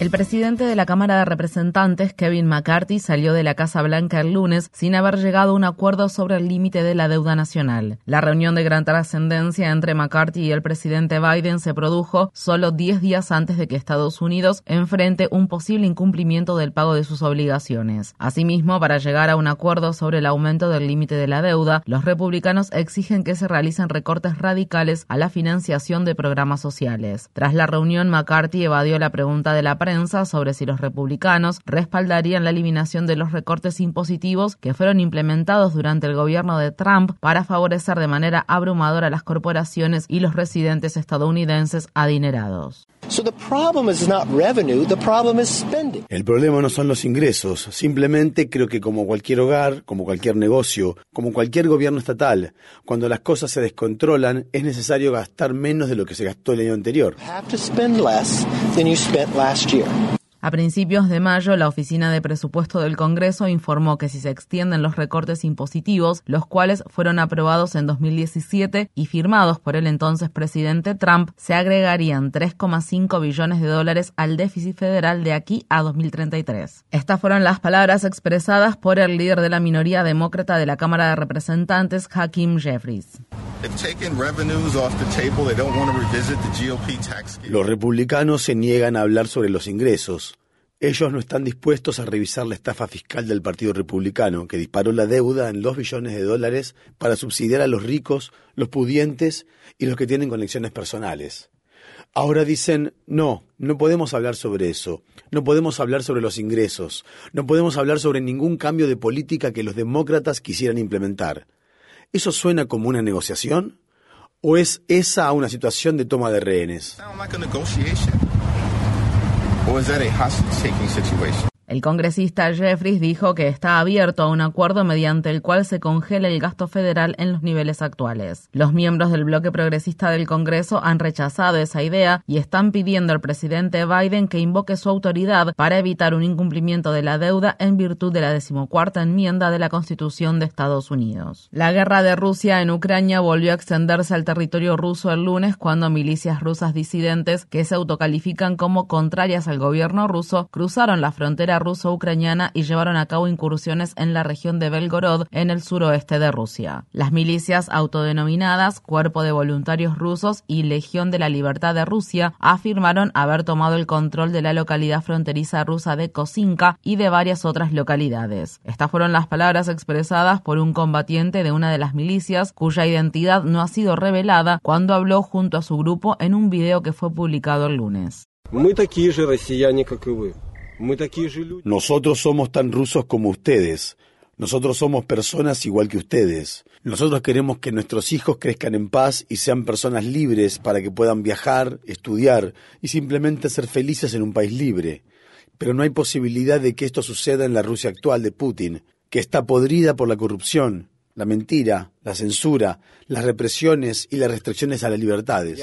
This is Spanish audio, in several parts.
El presidente de la Cámara de Representantes, Kevin McCarthy, salió de la Casa Blanca el lunes sin haber llegado a un acuerdo sobre el límite de la deuda nacional. La reunión de gran trascendencia entre McCarthy y el presidente Biden se produjo solo 10 días antes de que Estados Unidos enfrente un posible incumplimiento del pago de sus obligaciones. Asimismo, para llegar a un acuerdo sobre el aumento del límite de la deuda, los republicanos exigen que se realicen recortes radicales a la financiación de programas sociales. Tras la reunión, McCarthy evadió la pregunta de la prensa sobre si los republicanos respaldarían la eliminación de los recortes impositivos que fueron implementados durante el gobierno de Trump para favorecer de manera abrumadora a las corporaciones y los residentes estadounidenses adinerados. El problema no son los ingresos, simplemente creo que como cualquier hogar, como cualquier negocio, como cualquier gobierno estatal, cuando las cosas se descontrolan es necesario gastar menos de lo que se gastó el año anterior. A principios de mayo, la Oficina de Presupuesto del Congreso informó que si se extienden los recortes impositivos, los cuales fueron aprobados en 2017 y firmados por el entonces presidente Trump, se agregarían 3,5 billones de dólares al déficit federal de aquí a 2033. Estas fueron las palabras expresadas por el líder de la minoría demócrata de la Cámara de Representantes, Hakeem Jeffries. Los republicanos se niegan a hablar sobre los ingresos. Ellos no están dispuestos a revisar la estafa fiscal del Partido Republicano, que disparó la deuda en dos billones de dólares para subsidiar a los ricos, los pudientes y los que tienen conexiones personales. Ahora dicen, no, no podemos hablar sobre eso, no podemos hablar sobre los ingresos, no podemos hablar sobre ningún cambio de política que los demócratas quisieran implementar. ¿Eso suena como una negociación? ¿O es esa una situación de toma de rehenes? or is that a hostage-taking situation? El congresista Jeffries dijo que está abierto a un acuerdo mediante el cual se congela el gasto federal en los niveles actuales. Los miembros del bloque progresista del Congreso han rechazado esa idea y están pidiendo al presidente Biden que invoque su autoridad para evitar un incumplimiento de la deuda en virtud de la decimocuarta enmienda de la Constitución de Estados Unidos. La guerra de Rusia en Ucrania volvió a extenderse al territorio ruso el lunes cuando milicias rusas disidentes que se autocalifican como contrarias al gobierno ruso cruzaron la frontera ruso-ucraniana y llevaron a cabo incursiones en la región de Belgorod, en el suroeste de Rusia. Las milicias autodenominadas Cuerpo de Voluntarios Rusos y Legión de la Libertad de Rusia afirmaron haber tomado el control de la localidad fronteriza rusa de Kosinka y de varias otras localidades. Estas fueron las palabras expresadas por un combatiente de una de las milicias cuya identidad no ha sido revelada cuando habló junto a su grupo en un video que fue publicado el lunes. Nosotros somos tan rusos como ustedes. Nosotros somos personas igual que ustedes. Nosotros queremos que nuestros hijos crezcan en paz y sean personas libres para que puedan viajar, estudiar y simplemente ser felices en un país libre. Pero no hay posibilidad de que esto suceda en la Rusia actual de Putin, que está podrida por la corrupción, la mentira, la censura, las represiones y las restricciones a las libertades.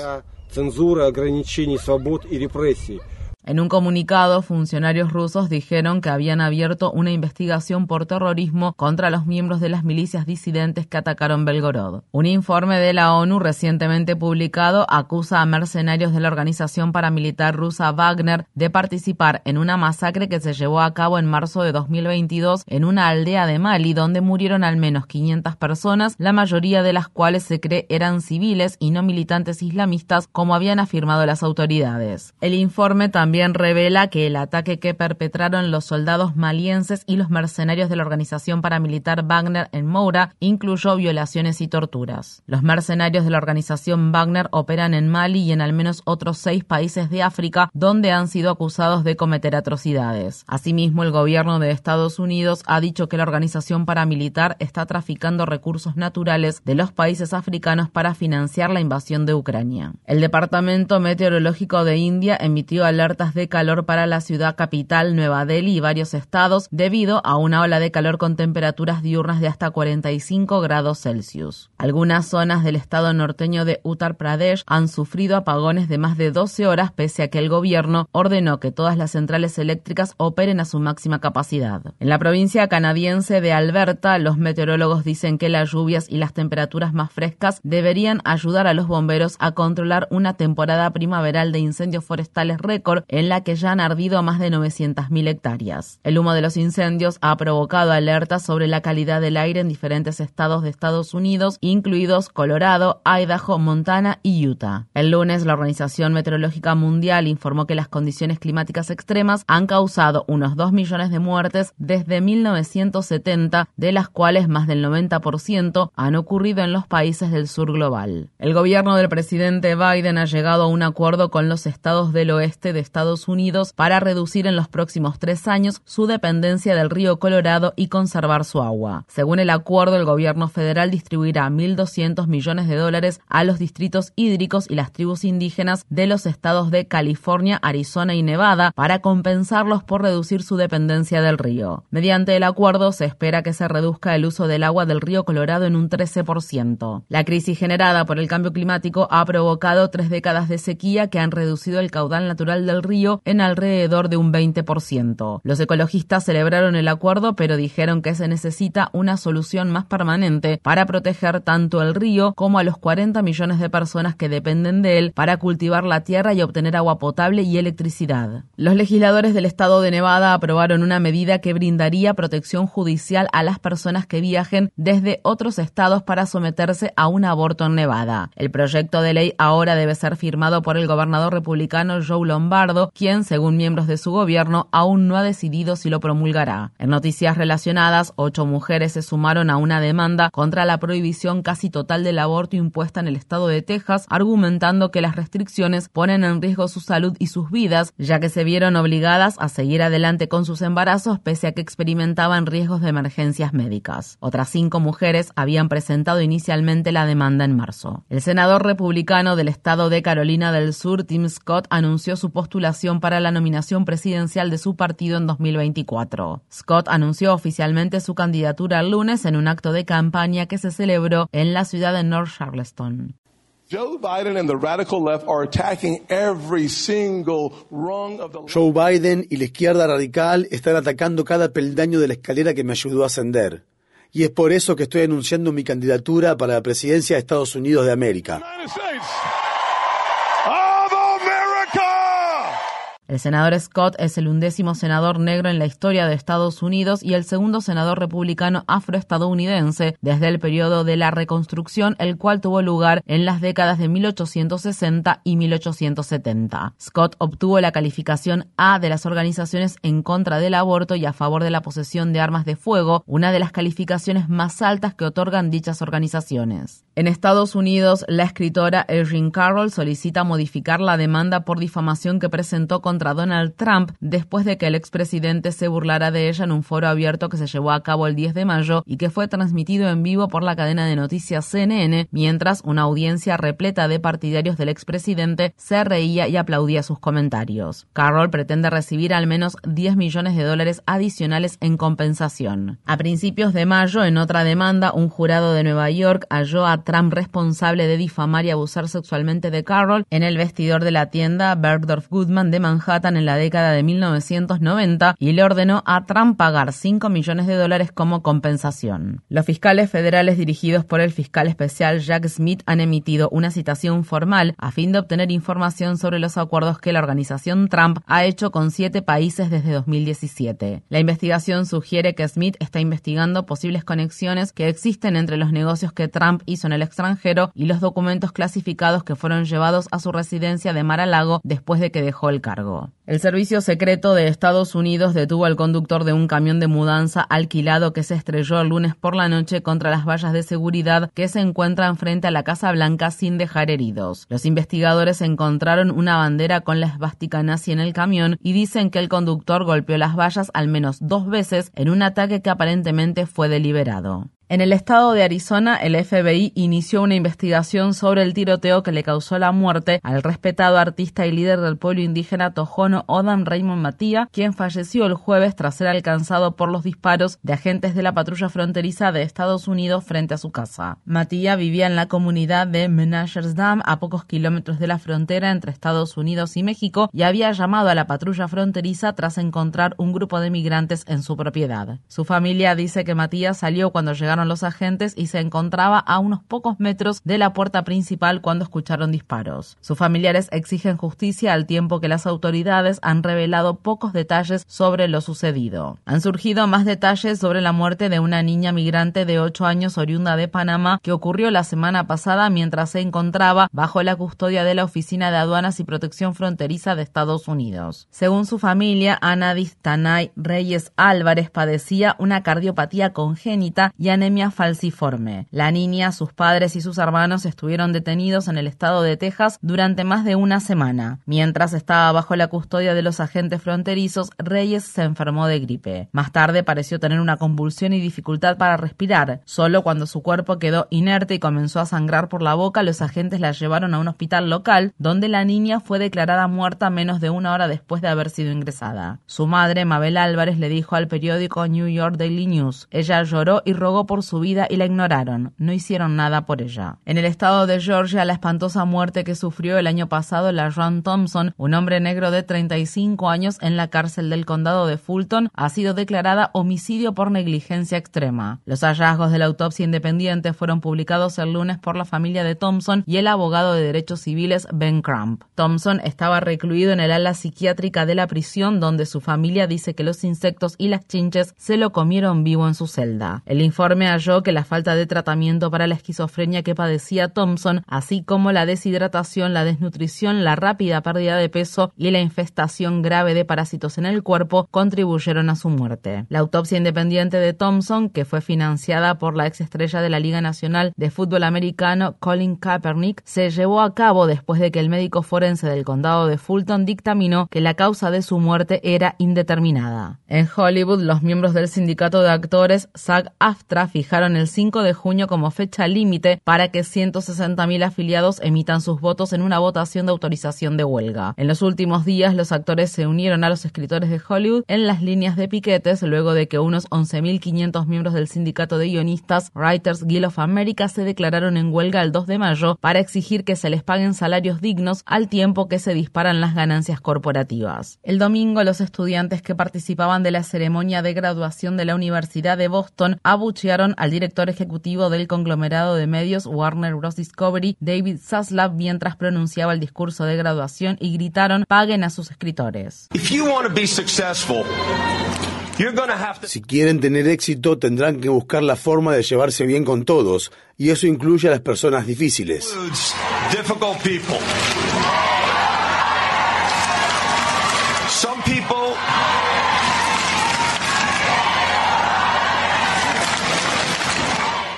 En un comunicado, funcionarios rusos dijeron que habían abierto una investigación por terrorismo contra los miembros de las milicias disidentes que atacaron Belgorod. Un informe de la ONU recientemente publicado acusa a mercenarios de la organización paramilitar rusa Wagner de participar en una masacre que se llevó a cabo en marzo de 2022 en una aldea de Mali donde murieron al menos 500 personas, la mayoría de las cuales se cree eran civiles y no militantes islamistas como habían afirmado las autoridades. El informe también también revela que el ataque que perpetraron los soldados malienses y los mercenarios de la organización paramilitar Wagner en Moura incluyó violaciones y torturas. Los mercenarios de la organización Wagner operan en Mali y en al menos otros seis países de África donde han sido acusados de cometer atrocidades. Asimismo, el gobierno de Estados Unidos ha dicho que la organización paramilitar está traficando recursos naturales de los países africanos para financiar la invasión de Ucrania. El Departamento Meteorológico de India emitió de calor para la ciudad capital Nueva Delhi y varios estados debido a una ola de calor con temperaturas diurnas de hasta 45 grados Celsius. Algunas zonas del estado norteño de Uttar Pradesh han sufrido apagones de más de 12 horas pese a que el gobierno ordenó que todas las centrales eléctricas operen a su máxima capacidad. En la provincia canadiense de Alberta, los meteorólogos dicen que las lluvias y las temperaturas más frescas deberían ayudar a los bomberos a controlar una temporada primaveral de incendios forestales récord en la que ya han ardido más de 900.000 hectáreas. El humo de los incendios ha provocado alertas sobre la calidad del aire en diferentes estados de Estados Unidos, incluidos Colorado, Idaho, Montana y Utah. El lunes, la Organización Meteorológica Mundial informó que las condiciones climáticas extremas han causado unos 2 millones de muertes desde 1970, de las cuales más del 90% han ocurrido en los países del sur global. El gobierno del presidente Biden ha llegado a un acuerdo con los estados del oeste de Estados Unidos para reducir en los próximos tres años su dependencia del río Colorado y conservar su agua. Según el acuerdo, el gobierno federal distribuirá 1.200 millones de dólares a los distritos hídricos y las tribus indígenas de los estados de California, Arizona y Nevada para compensarlos por reducir su dependencia del río. Mediante el acuerdo se espera que se reduzca el uso del agua del río Colorado en un 13%. La crisis generada por el cambio climático ha provocado tres décadas de sequía que han reducido el caudal natural del río en alrededor de un 20%. Los ecologistas celebraron el acuerdo pero dijeron que se necesita una solución más permanente para proteger tanto el río como a los 40 millones de personas que dependen de él para cultivar la tierra y obtener agua potable y electricidad. Los legisladores del estado de Nevada aprobaron una medida que brindaría protección judicial a las personas que viajen desde otros estados para someterse a un aborto en Nevada. El proyecto de ley ahora debe ser firmado por el gobernador republicano Joe Lombardo, quien, según miembros de su gobierno, aún no ha decidido si lo promulgará. En noticias relacionadas, ocho mujeres se sumaron a una demanda contra la prohibición casi total del aborto impuesta en el estado de Texas, argumentando que las restricciones ponen en riesgo su salud y sus vidas, ya que se vieron obligadas a seguir adelante con sus embarazos pese a que experimentaban riesgos de emergencias médicas. Otras cinco mujeres habían presentado inicialmente la demanda en marzo. El senador republicano del estado de Carolina del Sur, Tim Scott, anunció su postulación para la nominación presidencial de su partido en 2024. Scott anunció oficialmente su candidatura el lunes en un acto de campaña que se celebró en la ciudad de North Charleston. Joe Biden y la izquierda radical están atacando cada peldaño de la escalera que me ayudó a ascender. Y es por eso que estoy anunciando mi candidatura para la presidencia de Estados Unidos de América. El senador Scott es el undécimo senador negro en la historia de Estados Unidos y el segundo senador republicano afroestadounidense desde el periodo de la Reconstrucción, el cual tuvo lugar en las décadas de 1860 y 1870. Scott obtuvo la calificación A de las organizaciones en contra del aborto y a favor de la posesión de armas de fuego, una de las calificaciones más altas que otorgan dichas organizaciones. En Estados Unidos, la escritora Erin Carroll solicita modificar la demanda por difamación que presentó contra contra Donald Trump después de que el expresidente se burlara de ella en un foro abierto que se llevó a cabo el 10 de mayo y que fue transmitido en vivo por la cadena de noticias CNN, mientras una audiencia repleta de partidarios del expresidente se reía y aplaudía sus comentarios. Carroll pretende recibir al menos 10 millones de dólares adicionales en compensación. A principios de mayo, en otra demanda, un jurado de Nueva York halló a Trump responsable de difamar y abusar sexualmente de Carroll en el vestidor de la tienda Bergdorf Goodman de Manhattan en la década de 1990 y le ordenó a Trump pagar 5 millones de dólares como compensación. Los fiscales federales dirigidos por el fiscal especial Jack Smith han emitido una citación formal a fin de obtener información sobre los acuerdos que la organización Trump ha hecho con siete países desde 2017. La investigación sugiere que Smith está investigando posibles conexiones que existen entre los negocios que Trump hizo en el extranjero y los documentos clasificados que fueron llevados a su residencia de Mar-a-Lago después de que dejó el cargo. El servicio secreto de Estados Unidos detuvo al conductor de un camión de mudanza alquilado que se estrelló el lunes por la noche contra las vallas de seguridad que se encuentran frente a la Casa Blanca sin dejar heridos. Los investigadores encontraron una bandera con la esvástica nazi en el camión y dicen que el conductor golpeó las vallas al menos dos veces en un ataque que aparentemente fue deliberado. En el estado de Arizona, el FBI inició una investigación sobre el tiroteo que le causó la muerte al respetado artista y líder del pueblo indígena tojono Odan Raymond Matía, quien falleció el jueves tras ser alcanzado por los disparos de agentes de la patrulla fronteriza de Estados Unidos frente a su casa. Matía vivía en la comunidad de Menagers Dam, a pocos kilómetros de la frontera entre Estados Unidos y México, y había llamado a la patrulla fronteriza tras encontrar un grupo de migrantes en su propiedad. Su familia dice que Matías salió cuando llegaron los agentes y se encontraba a unos pocos metros de la puerta principal cuando escucharon disparos. Sus familiares exigen justicia al tiempo que las autoridades han revelado pocos detalles sobre lo sucedido. Han surgido más detalles sobre la muerte de una niña migrante de 8 años oriunda de Panamá que ocurrió la semana pasada mientras se encontraba bajo la custodia de la Oficina de Aduanas y Protección Fronteriza de Estados Unidos. Según su familia, Anadis Tanay Reyes Álvarez padecía una cardiopatía congénita y anemia falciforme. La niña, sus padres y sus hermanos estuvieron detenidos en el estado de Texas durante más de una semana. Mientras estaba bajo la custodia de los agentes fronterizos, Reyes se enfermó de gripe. Más tarde pareció tener una convulsión y dificultad para respirar. Solo cuando su cuerpo quedó inerte y comenzó a sangrar por la boca, los agentes la llevaron a un hospital local, donde la niña fue declarada muerta menos de una hora después de haber sido ingresada. Su madre, Mabel Álvarez, le dijo al periódico New York Daily News. Ella lloró y rogó por su vida y la ignoraron. No hicieron nada por ella. En el estado de Georgia, la espantosa muerte que sufrió el año pasado la Ron Thompson, un hombre negro de 35 años en la cárcel del condado de Fulton, ha sido declarada homicidio por negligencia extrema. Los hallazgos de la autopsia independiente fueron publicados el lunes por la familia de Thompson y el abogado de derechos civiles Ben Crump. Thompson estaba recluido en el ala psiquiátrica de la prisión donde su familia dice que los insectos y las chinches se lo comieron vivo en su celda. El informe que la falta de tratamiento para la esquizofrenia que padecía Thompson, así como la deshidratación, la desnutrición, la rápida pérdida de peso y la infestación grave de parásitos en el cuerpo contribuyeron a su muerte. La autopsia independiente de Thompson, que fue financiada por la exestrella de la Liga Nacional de Fútbol Americano Colin Kaepernick, se llevó a cabo después de que el médico forense del condado de Fulton dictaminó que la causa de su muerte era indeterminada. En Hollywood, los miembros del sindicato de actores SAG-AFTRA fijaron el 5 de junio como fecha límite para que 160.000 afiliados emitan sus votos en una votación de autorización de huelga. En los últimos días, los actores se unieron a los escritores de Hollywood en las líneas de piquetes luego de que unos 11.500 miembros del sindicato de guionistas Writers Guild of America se declararon en huelga el 2 de mayo para exigir que se les paguen salarios dignos al tiempo que se disparan las ganancias corporativas. El domingo, los estudiantes que participaban de la ceremonia de graduación de la Universidad de Boston abuchearon al director ejecutivo del conglomerado de medios Warner Bros. Discovery, David Zaslav, mientras pronunciaba el discurso de graduación y gritaron paguen a sus escritores. Si quieren tener éxito, tendrán que buscar la forma de llevarse bien con todos, y eso incluye a las personas difíciles.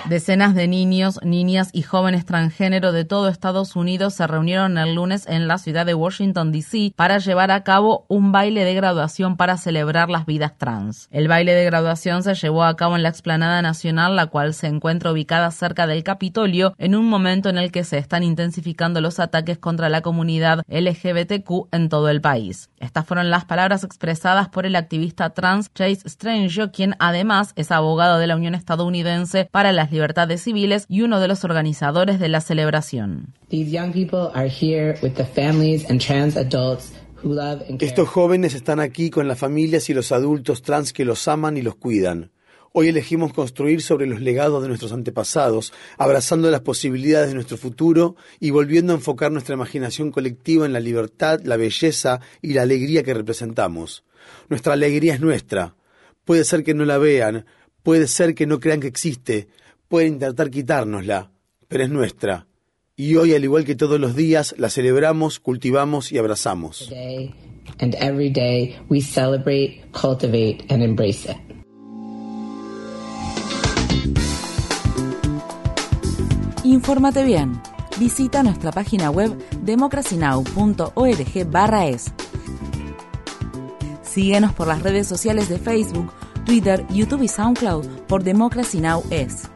Decenas de niños, niñas y jóvenes transgénero de todo Estados Unidos se reunieron el lunes en la ciudad de Washington, D.C. para llevar a cabo un baile de graduación para celebrar las vidas trans. El baile de graduación se llevó a cabo en la explanada nacional, la cual se encuentra ubicada cerca del Capitolio, en un momento en el que se están intensificando los ataques contra la comunidad LGBTQ en todo el país. Estas fueron las palabras expresadas por el activista trans Chase Strange, quien además es abogado de la Unión Estadounidense para las civiles y uno de los organizadores de la celebración. Estos jóvenes están aquí con las familias y los adultos trans que los aman y los cuidan. Hoy elegimos construir sobre los legados de nuestros antepasados, abrazando las posibilidades de nuestro futuro y volviendo a enfocar nuestra imaginación colectiva en la libertad, la belleza y la alegría que representamos. Nuestra alegría es nuestra. Puede ser que no la vean, puede ser que no crean que existe, pueden intentar quitárnosla, pero es nuestra Y hoy, al igual que todos los días, la celebramos, cultivamos y abrazamos. And every day we celebrate, cultivate and embrace it. Infórmate bien. Visita nuestra página web democracynow.org/es. Síguenos por las redes sociales de Facebook, Twitter, YouTube y SoundCloud por Democracy Now! es.